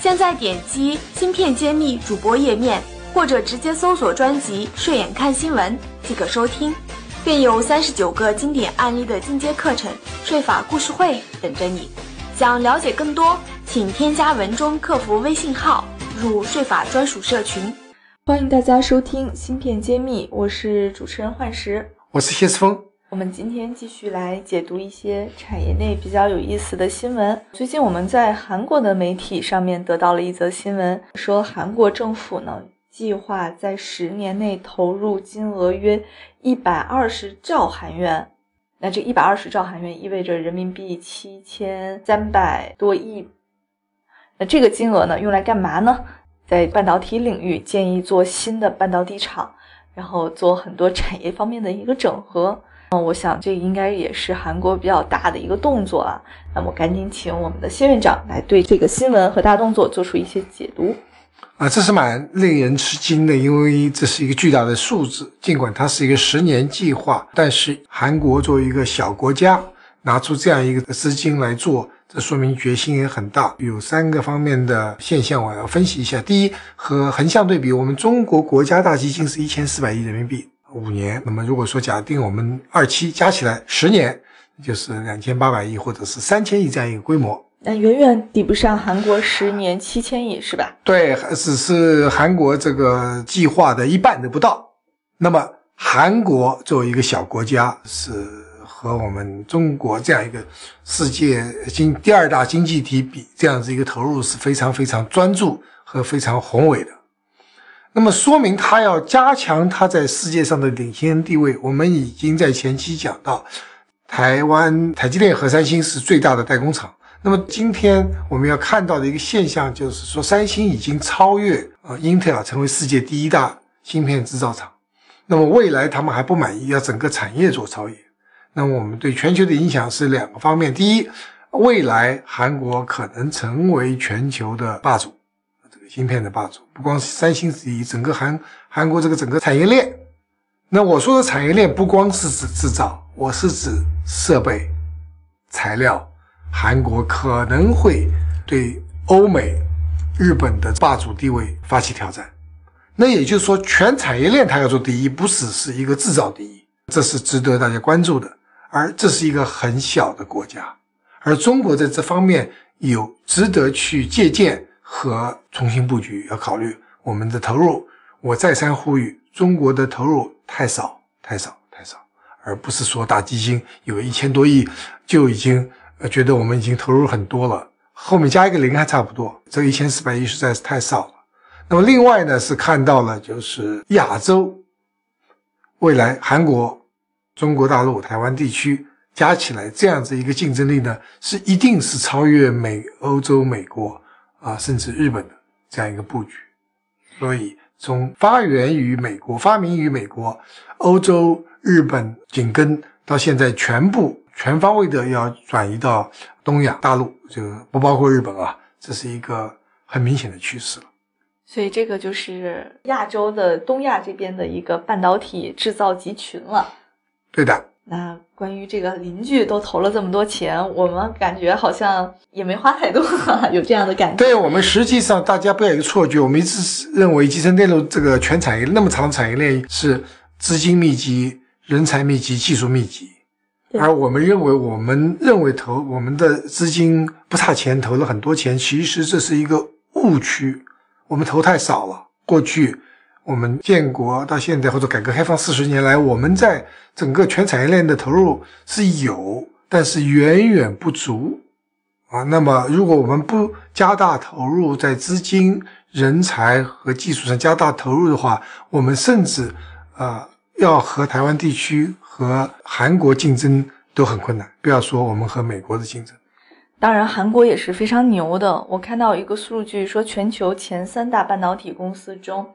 现在点击“芯片揭秘”主播页面，或者直接搜索专辑“睡眼看新闻”即可收听，便有三十九个经典案例的进阶课程税法故事会等着你。想了解更多，请添加文中客服微信号入税法专属社群。欢迎大家收听“芯片揭秘”，我是主持人幻石，我是谢思峰。我们今天继续来解读一些产业内比较有意思的新闻。最近我们在韩国的媒体上面得到了一则新闻，说韩国政府呢计划在十年内投入金额约一百二十兆韩元。那这一百二十兆韩元意味着人民币七千三百多亿。那这个金额呢用来干嘛呢？在半导体领域建议做新的半导体厂，然后做很多产业方面的一个整合。嗯，我想这应该也是韩国比较大的一个动作啊。那么，赶紧请我们的谢院长来对这个新闻和大动作做出一些解读。啊，这是蛮令人吃惊的，因为这是一个巨大的数字。尽管它是一个十年计划，但是韩国作为一个小国家，拿出这样一个资金来做，这说明决心也很大。有三个方面的现象，我要分析一下。第一，和横向对比，我们中国国家大基金是一千四百亿人民币。五年，那么如果说假定我们二期加起来十年，就是两千八百亿或者是三千亿这样一个规模，那远远抵不上韩国十年七千亿，是吧？对，只是韩国这个计划的一半都不到。那么韩国作为一个小国家，是和我们中国这样一个世界经第二大经济体比，这样子一个投入是非常非常专注和非常宏伟的。那么说明它要加强它在世界上的领先地位。我们已经在前期讲到，台湾台积电和三星是最大的代工厂。那么今天我们要看到的一个现象，就是说三星已经超越呃英特尔，成为世界第一大芯片制造厂。那么未来他们还不满意，要整个产业做超越。那么我们对全球的影响是两个方面：第一，未来韩国可能成为全球的霸主。芯片的霸主不光是三星是第一，整个韩韩国这个整个产业链。那我说的产业链不光是指制造，我是指设备、材料。韩国可能会对欧美、日本的霸主地位发起挑战。那也就是说，全产业链它要做第一，不只是一个制造第一，这是值得大家关注的。而这是一个很小的国家，而中国在这方面有值得去借鉴。和重新布局要考虑我们的投入。我再三呼吁，中国的投入太少，太少，太少，而不是说大基金有一千多亿就已经觉得我们已经投入很多了，后面加一个零还差不多。这一千四百亿实在是太少了。那么另外呢，是看到了就是亚洲未来韩国、中国大陆、台湾地区加起来这样子一个竞争力呢，是一定是超越美、欧洲、美国。啊，甚至日本的这样一个布局，所以从发源于美国、发明于美国、欧洲、日本紧跟到现在，全部全方位的要转移到东亚大陆，就不包括日本啊，这是一个很明显的趋势了。所以这个就是亚洲的东亚这边的一个半导体制造集群了。对的。那关于这个邻居都投了这么多钱，我们感觉好像也没花太多，有这样的感觉。对我们实际上大家不要有个错觉，我们一直认为集成电路这个全产业那么长的产业链是资金密集、人才密集、技术密集，而我们认为我们认为投我们的资金不差钱，投了很多钱，其实这是一个误区，我们投太少了，过去。我们建国到现在，或者改革开放四十年来，我们在整个全产业链的投入是有，但是远远不足啊。那么，如果我们不加大投入，在资金、人才和技术上加大投入的话，我们甚至啊，要和台湾地区和韩国竞争都很困难，不要说我们和美国的竞争。当然，韩国也是非常牛的。我看到一个数据说，全球前三大半导体公司中，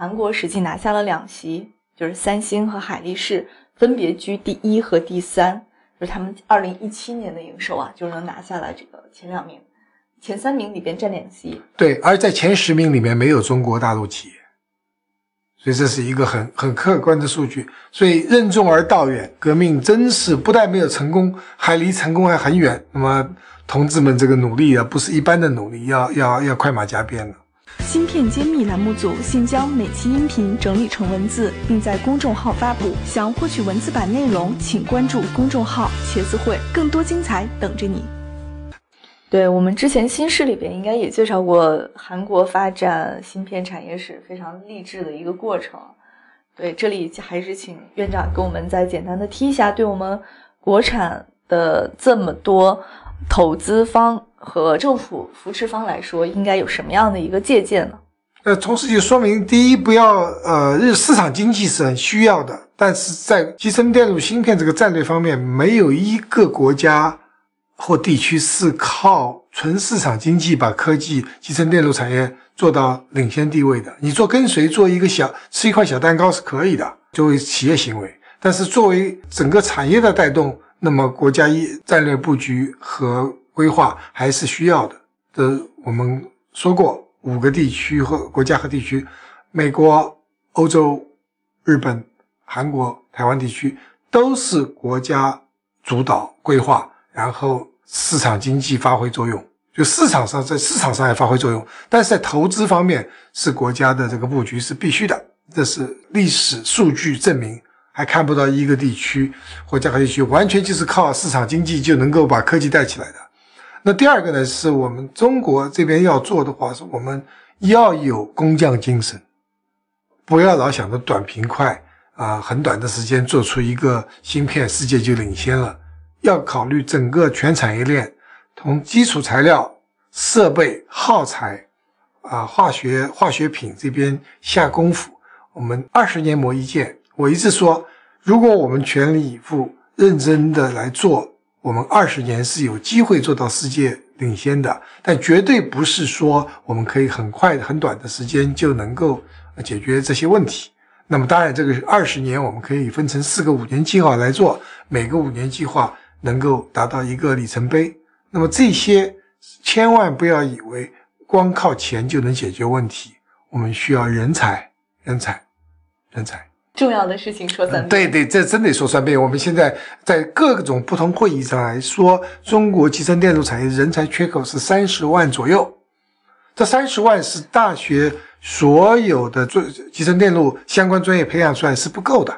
韩国实际拿下了两席，就是三星和海力士分别居第一和第三，就是他们二零一七年的营收啊，就能拿下来这个前两名，前三名里边占两席。对，而在前十名里面没有中国大陆企业，所以这是一个很很客观的数据。所以任重而道远，革命真是不但没有成功，还离成功还很远。那么。同志们，这个努力啊，不是一般的努力，要要要快马加鞭了。芯片揭秘栏目组现将每期音频整理成文字，并在公众号发布。想获取文字版内容，请关注公众号“茄子会”，更多精彩等着你。对我们之前新视里边应该也介绍过韩国发展芯片产业史非常励志的一个过程。对，这里还是请院长给我们再简单的提一下，对我们国产的这么多。投资方和政府扶持方来说，应该有什么样的一个借鉴呢？呃，同时就说明，第一，不要呃，日市场经济是很需要的，但是在集成电路芯片这个战略方面，没有一个国家或地区是靠纯市场经济把科技集成电路产业做到领先地位的。你做跟随，做一个小吃一块小蛋糕是可以的，作为企业行为，但是作为整个产业的带动。那么国家一战略布局和规划还是需要的。这我们说过，五个地区和国家和地区，美国、欧洲、日本、韩国、台湾地区都是国家主导规划，然后市场经济发挥作用。就市场上在市场上也发挥作用，但是在投资方面是国家的这个布局是必须的。这是历史数据证明。还看不到一个地区或家和地区完全就是靠市场经济就能够把科技带起来的。那第二个呢，是我们中国这边要做的话，是我们要有工匠精神，不要老想着短平快啊，很短的时间做出一个芯片，世界就领先了。要考虑整个全产业链，从基础材料、设备、耗材啊、化学化学品这边下功夫。我们二十年磨一剑。我一直说，如果我们全力以赴、认真的来做，我们二十年是有机会做到世界领先的。但绝对不是说我们可以很快、很短的时间就能够解决这些问题。那么，当然，这个二十年我们可以分成四个五年计划来做，每个五年计划能够达到一个里程碑。那么这些千万不要以为光靠钱就能解决问题，我们需要人才、人才、人才。重要的事情说三遍，对对，这真得说三遍。我们现在在各种不同会议上来说，中国集成电路产业人才缺口是三十万左右。这三十万是大学所有的专集成电路相关专业培养出来是不够的，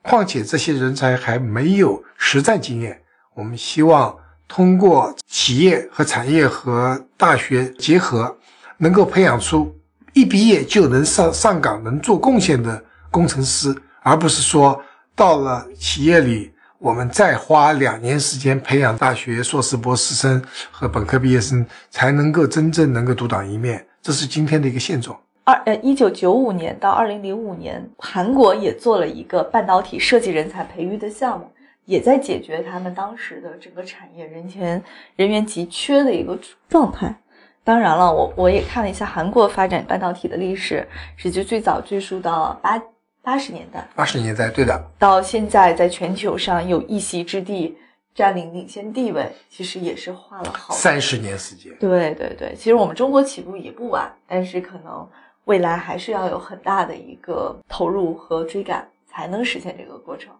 况且这些人才还没有实战经验。我们希望通过企业和产业和大学结合，能够培养出一毕业就能上上岗、能做贡献的。工程师，而不是说到了企业里，我们再花两年时间培养大学硕士、博士生和本科毕业生，才能够真正能够独当一面。这是今天的一个现状。二呃，一九九五年到二零零五年，韩国也做了一个半导体设计人才培育的项目，也在解决他们当时的整个产业人员人员急缺的一个状态。当然了，我我也看了一下韩国发展半导体的历史，实际最早追溯到八。八十年代，八十年代，对的。到现在，在全球上有一席之地，占领领先地位，其实也是花了好三十年时间。对对对，其实我们中国起步也不晚，但是可能未来还是要有很大的一个投入和追赶，才能实现这个过程。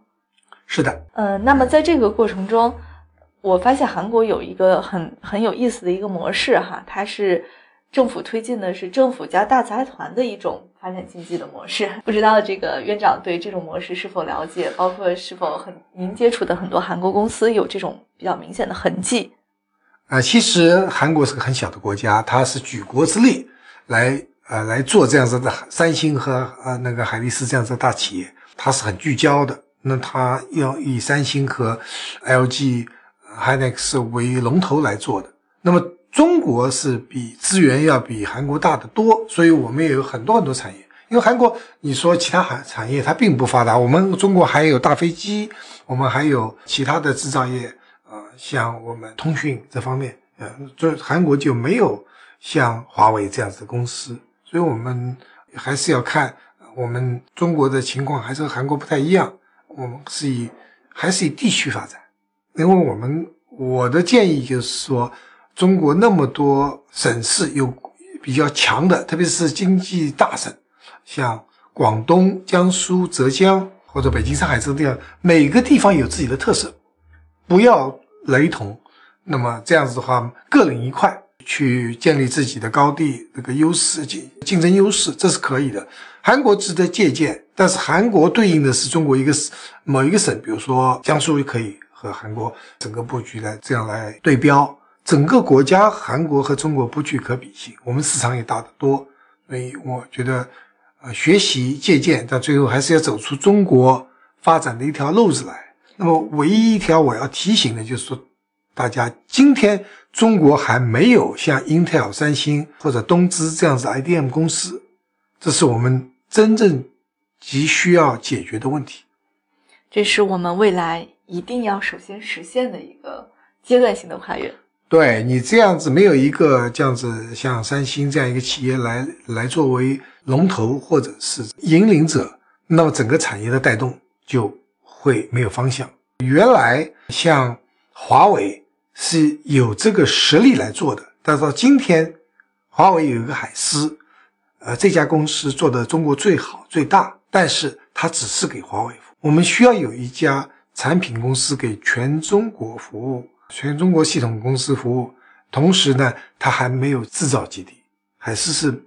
是的，嗯，那么在这个过程中，我发现韩国有一个很很有意思的一个模式哈，它是。政府推进的是政府加大财团的一种发展经济的模式，不知道这个院长对这种模式是否了解？包括是否很您接触的很多韩国公司有这种比较明显的痕迹？啊，其实韩国是个很小的国家，它是举国之力来呃来做这样子的三星和呃那个海力士这样子的大企业，它是很聚焦的。那它要以三星和 LG、Hynix 为龙头来做的，那么。中国是比资源要比韩国大得多，所以我们也有很多很多产业。因为韩国，你说其他产产业它并不发达，我们中国还有大飞机，我们还有其他的制造业，呃，像我们通讯这方面呃，就韩国就没有像华为这样子的公司，所以我们还是要看我们中国的情况，还是和韩国不太一样。我们是以还是以地区发展，因为我们我的建议就是说，中国那么多省市有比较强的，特别是经济大省，像广东、江苏、浙江或者北京、上海这个地方，每个地方有自己的特色，不要雷同。那么这样子的话，各领一块去建立自己的高地这个优势竞竞争优势，这是可以的。韩国值得借鉴，但是韩国对应的是中国一个某一个省，比如说江苏也可以和韩国整个布局来这样来对标。整个国家韩国和中国不具可比性，我们市场也大得多，所以我觉得，呃，学习借鉴，但最后还是要走出中国发展的一条路子来。那么，唯一一条我要提醒的就是说。大家今天中国还没有像 Intel、三星或者东芝这样子 IDM 公司，这是我们真正急需要解决的问题。这是我们未来一定要首先实现的一个阶段性的跨越。对你这样子没有一个这样子像三星这样一个企业来来作为龙头或者是引领者，那么整个产业的带动就会没有方向。原来像华为。是有这个实力来做的，但是到今天，华为有一个海思，呃，这家公司做的中国最好最大，但是它只是给华为服务。我们需要有一家产品公司给全中国服务，全中国系统公司服务，同时呢，它还没有制造基地，海思是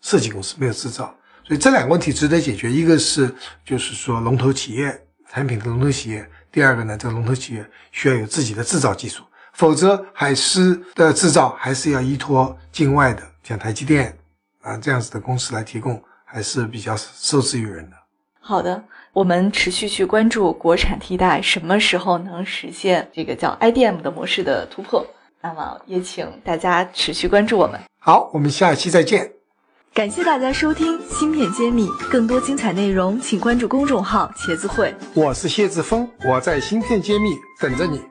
设计公司，没有制造，所以这两个问题值得解决。一个是就是说龙头企业产品的龙头企业，第二个呢，这个龙头企业需要有自己的制造技术。否则，海思的制造还是要依托境外的，像台积电啊这样子的公司来提供，还是比较受制于人的。好的，我们持续去关注国产替代什么时候能实现这个叫 IDM 的模式的突破。那么，也请大家持续关注我们。好，我们下期再见。感谢大家收听《芯片揭秘》，更多精彩内容请关注公众号“茄子会”。我是谢志峰，我在《芯片揭秘》等着你。